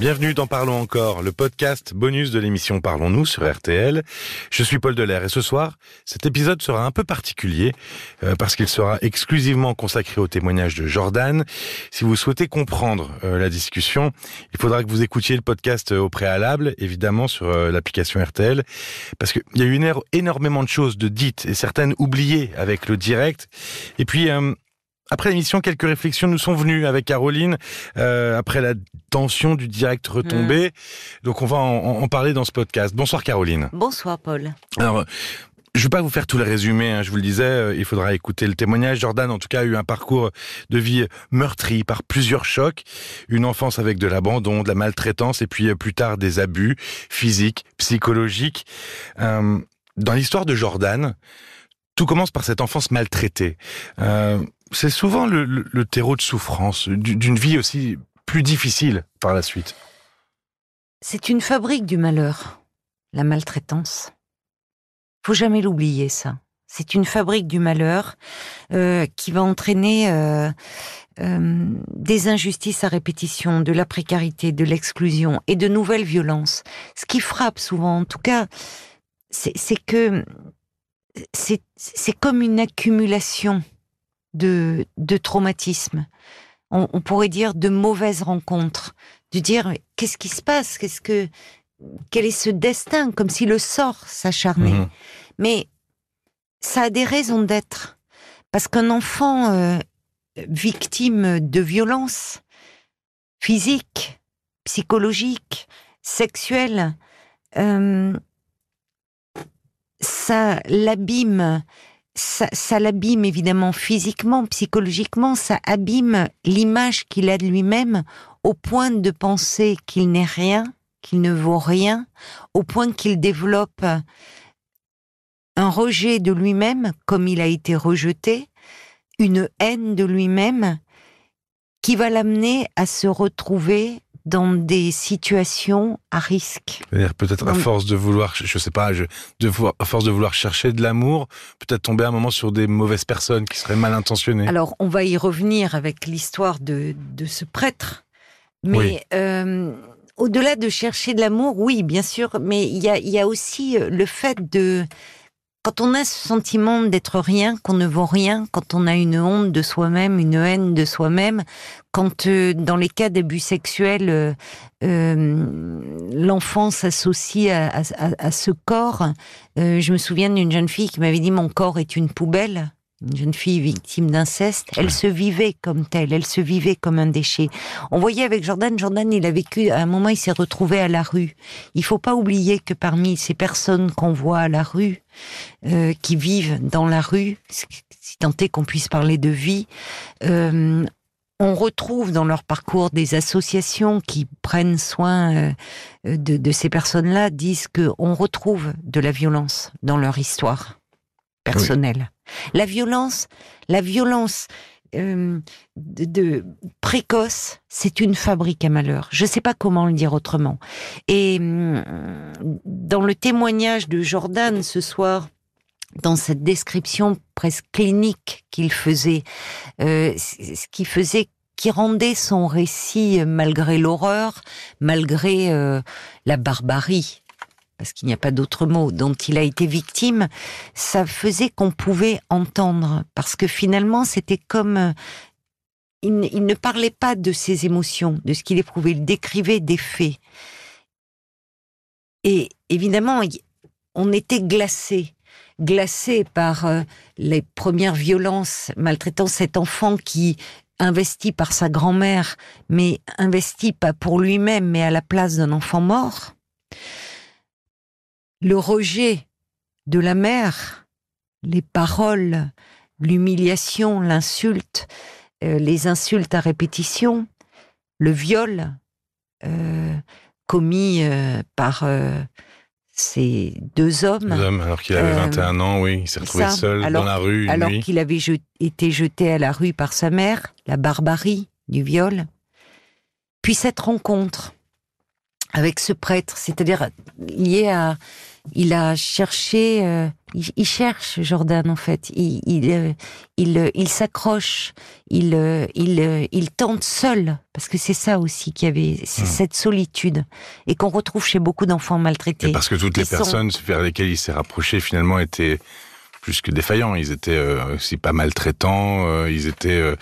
Bienvenue dans Parlons encore, le podcast bonus de l'émission Parlons-nous sur RTL. Je suis Paul Delair et ce soir, cet épisode sera un peu particulier euh, parce qu'il sera exclusivement consacré au témoignage de Jordan. Si vous souhaitez comprendre euh, la discussion, il faudra que vous écoutiez le podcast euh, au préalable, évidemment sur l'application RTL, parce qu'il y a eu énormément de choses de dites et certaines oubliées avec le direct. Et puis, après l'émission, quelques réflexions nous sont venues avec Caroline euh, après la tension du direct retombé. Mm. Donc on va en, parler dans ce podcast. Bonsoir Caroline. Bonsoir Paul. Alors, je vais pas vous faire tout le résumé, hein, je vous le disais, euh, il faudra écouter le témoignage. Jordan, en tout cas, a eu un parcours de vie meurtri par plusieurs chocs, une enfance avec de l'abandon, de la maltraitance, et puis euh, plus tard des abus physiques, psychologiques. Euh, dans l'histoire de Jordan, tout commence par cette enfance maltraitée. Euh, c'est souvent le, terreau de souffrance, d'une vie aussi plus difficile par la suite. C'est une fabrique du malheur, la maltraitance. Faut jamais l'oublier, ça. C'est une fabrique du malheur euh, qui va entraîner euh, euh, des injustices à répétition, de la précarité, de l'exclusion et de nouvelles violences. Ce qui frappe souvent, en tout cas, c'est que c'est comme une accumulation de, de traumatismes. On, pourrait dire de mauvaises rencontres, de dire qu'est-ce qui se passe, qu'est-ce que quel est ce destin, comme si le sort s'acharnait. Mhm. Mais ça a des raisons d'être, parce qu'un enfant euh, victime de violences physiques, psychologiques, sexuelles, euh, ça l'abîme ça, l'abîme évidemment physiquement, psychologiquement, ça abîme l'image qu'il a de lui-même au point de penser qu'il n'est rien, qu'il ne vaut rien, au point qu'il développe un rejet de lui-même comme il a été rejeté, une haine de lui-même qui va l'amener à se retrouver dans des situations à risque. Peut-être à force de vouloir, je sais pas, je, de, à force de vouloir chercher de l'amour, peut-être tomber un moment sur des mauvaises personnes qui seraient mal intentionnées. Alors, on va y revenir avec l'histoire de, de ce prêtre. Mais euh, au-delà de chercher de l'amour, oui, bien sûr, mais il y a, y a aussi euh, le fait de quand on a ce sentiment d'être rien, qu'on ne vaut rien, quand on a une honte de soi-même, une haine de soi-même, quand euh, dans les cas d'abus sexuels, euh, euh, l'enfant s'associe à, ce corps, je me souviens d'une jeune fille qui m'avait dit mon corps est une poubelle une jeune fille victime d'inceste, elle se vivait comme telle, elle se vivait comme un déchet. On voyait avec Jordan, Jordan, il a vécu, à un moment, il s'est retrouvé à la rue. Il faut pas oublier que parmi ces personnes qu'on voit à la rue, euh, qui vivent dans la rue, si tant est qu'on puisse parler de vie, euh, on retrouve dans leur parcours des associations qui prennent soin euh, de, de ces personnes-là, disent qu'on retrouve de la violence dans leur histoire personnelle. La violence, la violence euh, de, précoce, c'est une fabrique à malheur. Je ne sais pas comment le dire autrement. Et hum, dans le témoignage de Jordan ce soir, dans cette description presque clinique qu'il faisait, euh, ce qui faisait qui rendait son récit malgré l'horreur, malgré euh, la barbarie parce qu'il n'y a pas d'autre mot, dont il a été victime, ça faisait qu'on pouvait entendre, parce que finalement c'était comme... Euh, il, ne parlait pas de ses émotions, de ce qu'il éprouvait, il décrivait des faits. Et évidemment, on était glacé, glacé par euh, les premières violences maltraitant cet enfant qui investi par sa grand-mère, mais investi pas pour lui-même, mais à la place d'un enfant mort le rejet de la mère, les paroles, l'humiliation, l'insulte, euh, les insultes à répétition, le viol euh, commis euh, par ces deux hommes. Deux hommes, alors qu'il avait 21 ans, oui, il s'est retrouvé seul dans la rue. alors qu'il avait été jeté à la rue par sa mère, la barbarie du viol. Puis cette rencontre avec ce prêtre, c'est-à-dire liée à il a cherché, euh, il, cherche Jordan en fait. Il, il, euh, il, il s'accroche, il, il, il tente seul, parce que c'est ça aussi qui avait, c'est hmm. cette solitude et qu'on retrouve chez beaucoup d'enfants maltraités. parce que toutes les personnes vers lesquelles il s'est rapproché finalement étaient plus que défaillants. Ils étaient euh, aussi pas maltraitants. Euh, ils étaient. Euh,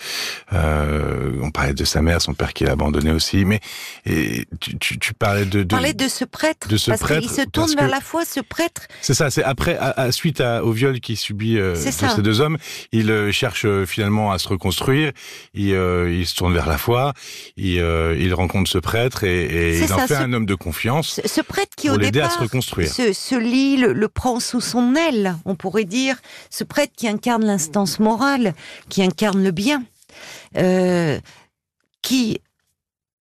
euh, on parlait de sa mère, son père qui l'a abandonné aussi. Mais et tu, tu, tu parlais de, de parlais de ce prêtre. De ce parce prêtre. Il se tourne vers la foi, ce prêtre. C'est ça. C'est après, à, suite à, au viol qu'il subit de ces deux hommes, il cherche finalement à se reconstruire. Il, il se tourne vers la foi. Il, il rencontre ce prêtre et, et il en fait un homme de confiance. Ce, prêtre qui au départ à se reconstruire. Se, se lit, le, le prend sous son aile, on pourrait dire ce prêtre qui incarne l'instance morale, qui incarne le bien, euh, qui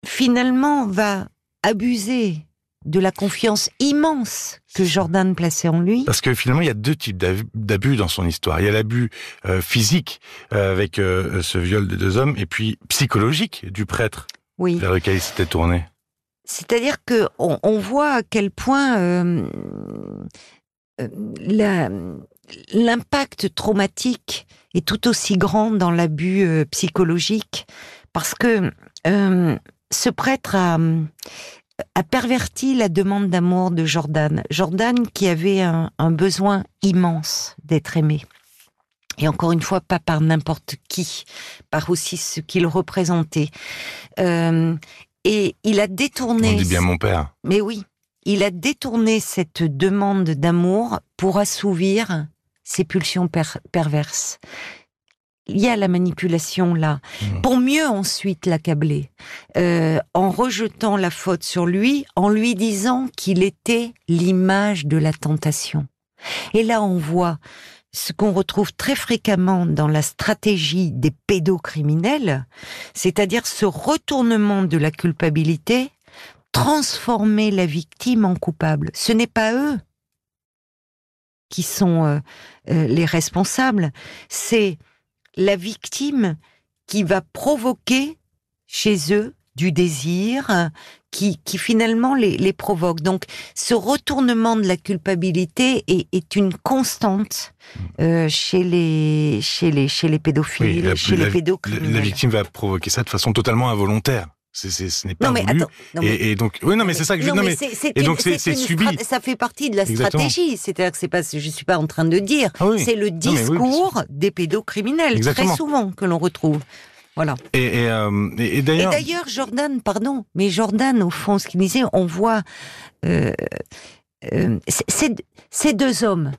finalement va abuser de la confiance immense que Jordan plaçait en lui. Parce que finalement, il y a deux types d'abus dans son histoire. Il y a l'abus euh, physique euh, avec ce viol des deux hommes, et puis psychologique du prêtre oui. vers lequel il s'était tourné. C'est-à-dire que on, voit à quel point la, l'impact traumatique est tout aussi grand dans l'abus euh, psychologique parce que euh, ce prêtre a, perverti la demande d'amour de Jordan. Jordan qui avait un, besoin immense d'être aimé. Et encore une fois, pas par n'importe qui, par aussi ce qu'il représentait. Euh, et il a détourné. On dit bien mon père. Mais oui, il a détourné cette demande d'amour pour assouvir ses pulsions perverses. Il y a la manipulation là, mmh. pour mieux ensuite l'accabler, euh, en rejetant la faute sur lui, en lui disant qu'il était l'image de la tentation. Et là, on voit ce qu'on retrouve très fréquemment dans la stratégie des pédocriminels, c'est-à-dire ce retournement de la culpabilité, transformer la victime en coupable. Ce n'est pas eux qui sont euh, euh, les responsables, c'est la victime qui va provoquer chez eux du désir, qui, qui finalement les, les, provoque. Donc, ce retournement de la culpabilité est, est une constante euh, chez les chez les chez les pédophiles, chez les pédocriminels. La victime va provoquer ça de façon totalement involontaire. C'est, ce n'est pas non, mais voulu. Attends, et, et, donc, oui, non, mais c'est ça que je. Non, mais, c'est, et donc c'est, subi. Ça fait partie de la stratégie. C'est-à-dire que c'est pas, je suis pas en train de dire. Ah c'est le discours des pédocriminels Exactement. très souvent que l'on retrouve. Voilà. Et, euh, et d'ailleurs. Et d'ailleurs, Jordan, pardon, mais Jordan, au fond, ce qu'il disait, on voit euh, euh, ces deux hommes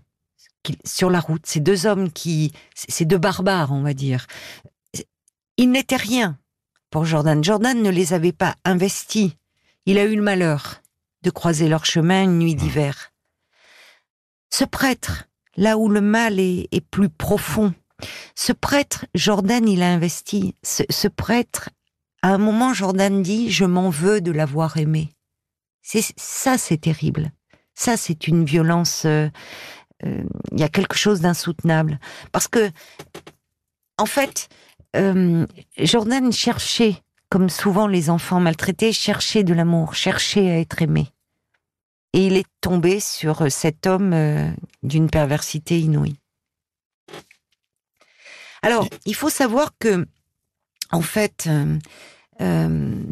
qui, sur la route, ces deux hommes qui, ces deux barbares, on va dire, ils n'étaient rien pour Jordan. Jordan ne les avait pas investis. Il a eu le malheur de croiser leur chemin une nuit d'hiver. Ce prêtre, là où le mal est, plus profond, ce prêtre, Jordan, il a investi. Ce, prêtre, à un moment, Jordan dit, je m'en veux de l'avoir aimé. C'est ça, c'est terrible. Ça, c'est une violence. Euh, euh, il y a quelque chose d'insoutenable parce que, en fait, euh, Jordan cherchait, comme souvent les enfants maltraités, cherchait de l'amour, cherchait à être aimé. Et il est tombé sur cet homme euh, d'une perversité inouïe. Alors, il faut savoir que, en fait, euh,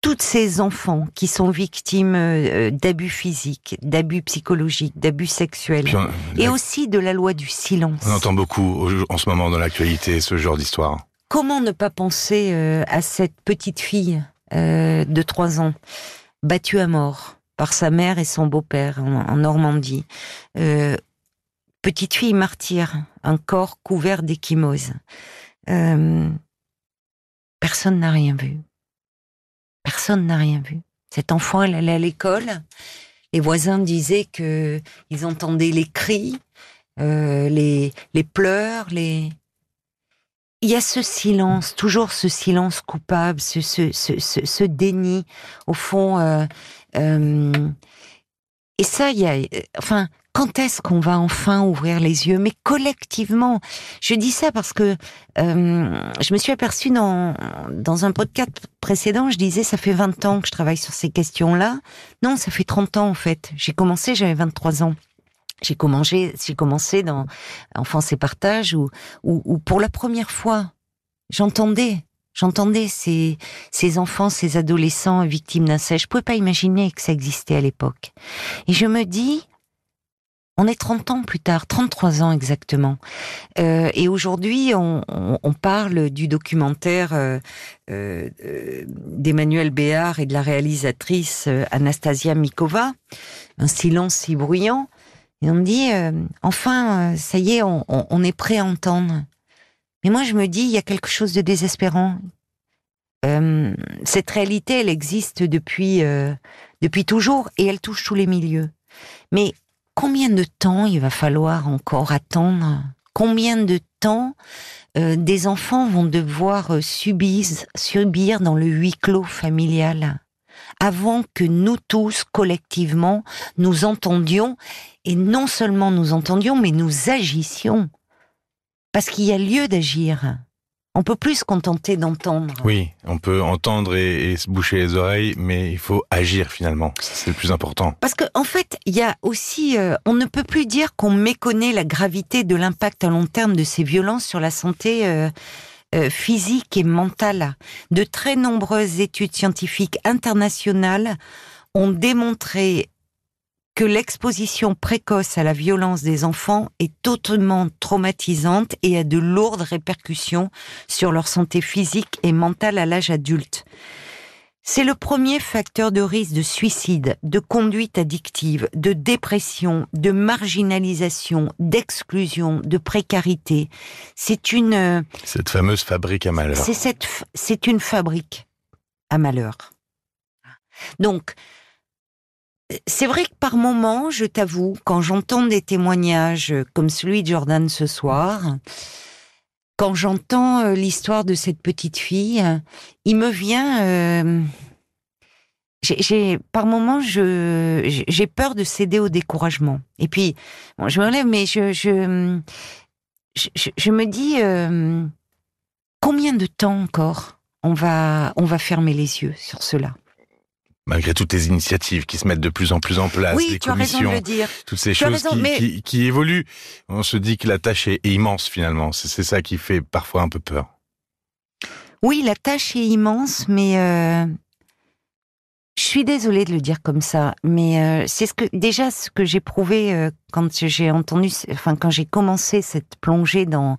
toutes ces enfants qui sont victimes euh, d'abus physiques, d'abus psychologiques, d'abus sexuels, et aussi de la loi du silence. On entend beaucoup en ce moment dans l'actualité ce genre d'histoire. Comment ne pas penser euh, à cette petite fille euh, de trois ans, battue à mort par sa mère et son beau-père en, Normandie Petite fille martyre, un corps couvert d'échymose. personne n'a rien vu. Personne n'a rien vu. Cet enfant, elle allait à l'école. Les voisins disaient que ils entendaient les cris, euh, les, les pleurs, les. Il y a ce silence, toujours ce silence coupable, ce, ce, ce, ce déni, au fond. Euh, euh, et ça, il y a, enfin, quand est-ce qu'on va enfin ouvrir les yeux? Mais collectivement, je dis ça parce que euh, je me suis aperçue dans, dans un podcast précédent, je disais ça fait 20 ans que je travaille sur ces questions-là. Non, ça fait 30 ans en fait. J'ai commencé, j'avais 23 ans. J'ai commencé, j'ai commencé dans Enfance et Partage où, où, où pour la première fois, j'entendais J'entendais ces, ces enfants, ces adolescents victimes d'inceste. Je pouvais pas imaginer que ça existait à l'époque. Et je me dis, on est 30 ans plus tard, 33 ans exactement. Euh, et aujourd'hui, on, parle du documentaire euh, euh, d'Emmanuel Béard et de la réalisatrice Anastasia Mikova, Un silence si bruyant. Et on me dit, enfin, ça y est, on, on est prêt à entendre. Mais moi, je me dis, il y a quelque chose de désespérant. Cette réalité, elle existe depuis depuis toujours et elle touche tous les milieux. Mais combien de temps il va falloir encore attendre? Combien de temps euh, des enfants vont devoir euh, subir, subir dans le huis clos familial? Avant que nous tous, collectivement, nous entendions, et non seulement nous entendions, mais nous agissions. Parce qu'il y a lieu d'agir. On peut plus se contenter d'entendre. Oui, on peut entendre et, et, se boucher les oreilles, mais il faut agir finalement. C'est le plus important. Parce qu'en en fait, il y a aussi, euh, on ne peut plus dire qu'on méconnaît la gravité de l'impact à long terme de ces violences sur la santé euh, euh, physique et mentale. De très nombreuses études scientifiques internationales ont démontré que l'exposition précoce à la violence des enfants est totalement traumatisante et a de lourdes répercussions sur leur santé physique et mentale à l'âge adulte. C'est le premier facteur de risque de suicide, de conduite addictive, de dépression, de marginalisation, d'exclusion, de précarité. C'est une... Cette fameuse fabrique à malheur. C'est cette, c'est une fabrique à malheur. Donc, c'est vrai que par moments, je t'avoue, quand j'entends des témoignages comme celui de Jordan ce soir, quand j'entends euh, l'histoire de cette petite fille, il me vient, euh, j'ai par moments, je j'ai peur de céder au découragement. Et puis, bon, je me relève, mais je je je, je me dis euh, combien de temps encore on va on va fermer les yeux sur cela? Malgré toutes les initiatives qui se mettent de plus en plus en place, oui, les commissions, le dire. toutes ces Tu choses raison, qui, mais- qui, qui évoluent, on se dit que la tâche est, immense finalement. C'est ça qui fait parfois un peu peur. Oui, la tâche est immense, mais euh, je suis désolée de le dire comme ça, mais euh, c'est ce que déjà ce que j'ai prouvé euh, quand j'ai entendu, enfin quand j'ai commencé cette plongée dans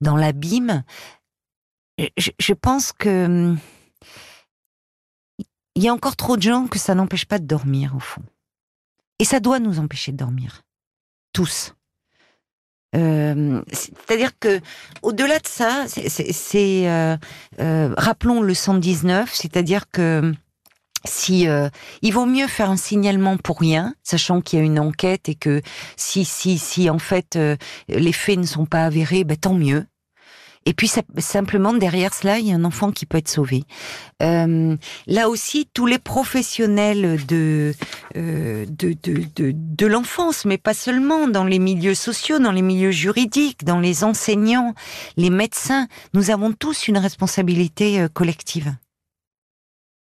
dans l'abîme. Je, je pense que hum, il y a encore trop de gens que ça n'empêche pas de dormir au fond, et ça doit nous empêcher de dormir, tous. Euh, C'est-à-dire que au-delà de ça, c'est- euh, euh, rappelons le 119, c'est-à-dire que si il vaut mieux faire un signalement pour rien, sachant qu'il y a une enquête et que si si si en fait les faits ne sont pas avérés, ben tant mieux. Et puis simplement derrière cela, il y a un enfant qui peut être sauvé. Euh, là aussi, tous les professionnels de euh, de de, de, de l'enfance, mais pas seulement dans les milieux sociaux, dans les milieux juridiques, dans les enseignants, les médecins, nous avons tous une responsabilité euh, collective.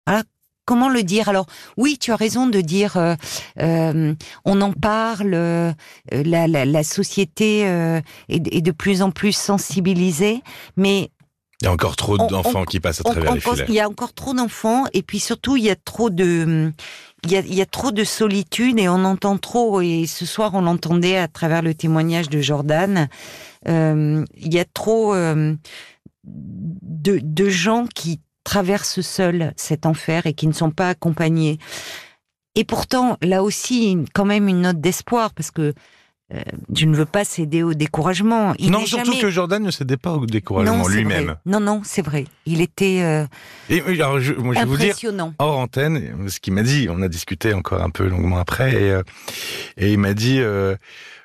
Voilà. Comment le dire? Alors oui, tu as raison de dire, euh, euh, on en parle, euh, la, la, la société euh, est, est de plus en plus sensibilisée, mais Il y a encore trop d'enfants qui passent à travers on les filets. il y a encore trop d'enfants et puis surtout il y a trop de il y a, il y a trop de solitude et on entend trop et ce soir on l'entendait à travers le témoignage de Jordan euh, il y a trop euh, de, de gens qui traversent seuls cet enfer et qui ne sont pas accompagnés et pourtant là aussi quand même une note d'espoir parce que euh, je ne veux pas céder au découragement il non, surtout jamais- que Jordan ne cédait pas au découragement lui-même. Non, non, c'est vrai. Il était euh, Et alors, je, moi, je vais vous dire, impressionnant. hors antenne, ce qu'il m'a dit, on a discuté encore un peu longuement après, et, euh, et il m'a dit, euh,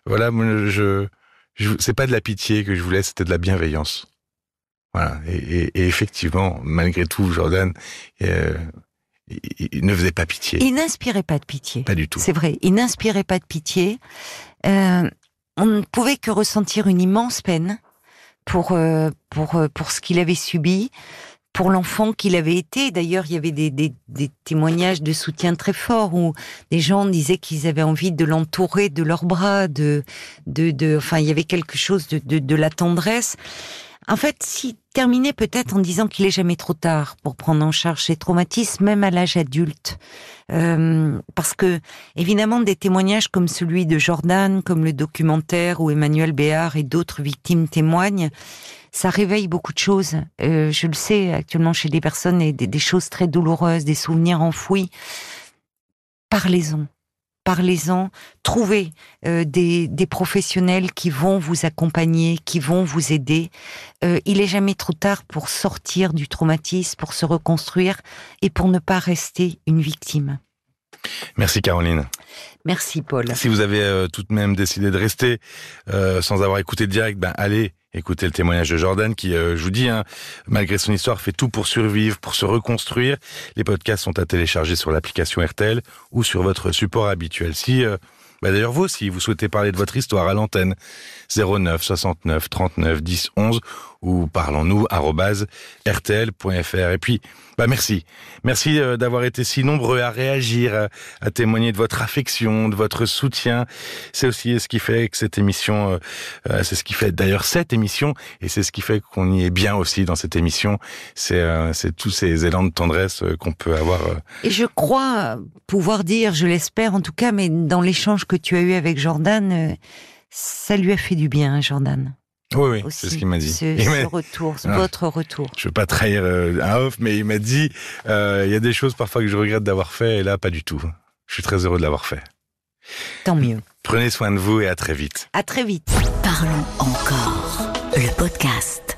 voilà, je, je c'est pas de la pitié que je voulais, c'était de la bienveillance. Voilà. Et, et- et effectivement, malgré tout, Jordan, euh, il, ne faisait pas pitié. Il n'inspirait pas de pitié. Pas du tout. C'est vrai, il n'inspirait pas de pitié. Euh, on ne pouvait que ressentir une immense peine pour euh, pour pour ce qu'il avait subi, pour l'enfant qu'il avait été. D'ailleurs, il y avait des, des, des, témoignages de soutien très forts où des gens disaient qu'ils avaient envie de l'entourer de leurs bras, de, de, de, enfin, il y avait quelque chose de, de, de la tendresse. En fait, si terminer peut-être en disant qu'il est jamais trop tard pour prendre en charge ces traumatismes, même à l'âge adulte, euh, parce que évidemment des témoignages comme celui de Jordan, comme le documentaire où Emmanuel Béard et d'autres victimes témoignent, ça réveille beaucoup de choses. Euh, je le sais actuellement chez des personnes et des, des choses très douloureuses, des souvenirs enfouis. Parlez-en parlez-en, trouvez euh, des, des, professionnels qui vont vous accompagner, qui vont vous aider. Euh, il est jamais trop tard pour sortir du traumatisme, pour se reconstruire et pour ne pas rester une victime. Merci Caroline. Merci Paul. Si vous avez euh, tout de même décidé de rester sans avoir écouté direct, ben allez écouter le témoignage de Jordan qui, euh, je vous dis, hein, malgré son histoire, fait tout pour survivre, pour se reconstruire. Les podcasts sont à télécharger sur l'application RTL ou sur votre support habituel. Si, euh, bah d'ailleurs vous aussi, vous souhaitez parler de votre histoire à l'antenne 09 69 39 10 11 ou parlons-nous rtl.fr. Et puis, bah merci, merci euh, d'avoir été si nombreux à réagir, à, témoigner de votre affection, de votre soutien. C'est aussi ce qui fait que cette émission, euh, euh, c'est ce qui fait d'ailleurs cette émission, et c'est ce qui fait qu'on y est bien aussi dans cette émission. C'est c'est tous ces élans de tendresse qu'on peut avoir. Et je crois pouvoir dire, je l'espère en tout cas, mais dans l'échange que tu as eu avec Jordan, ça lui a fait du bien, Jordan. Oui, oui, c'est ce qu'il m'a dit. Ce, ce retour, ah. votre retour. Je veux pas trahir euh, un off, mais il m'a dit, euh, il y a des choses parfois que je regrette d'avoir fait, et là, pas du tout. Je suis très heureux de l'avoir fait. Tant mieux. Prenez soin de vous et à très vite. À très vite. Parlons encore. Le podcast.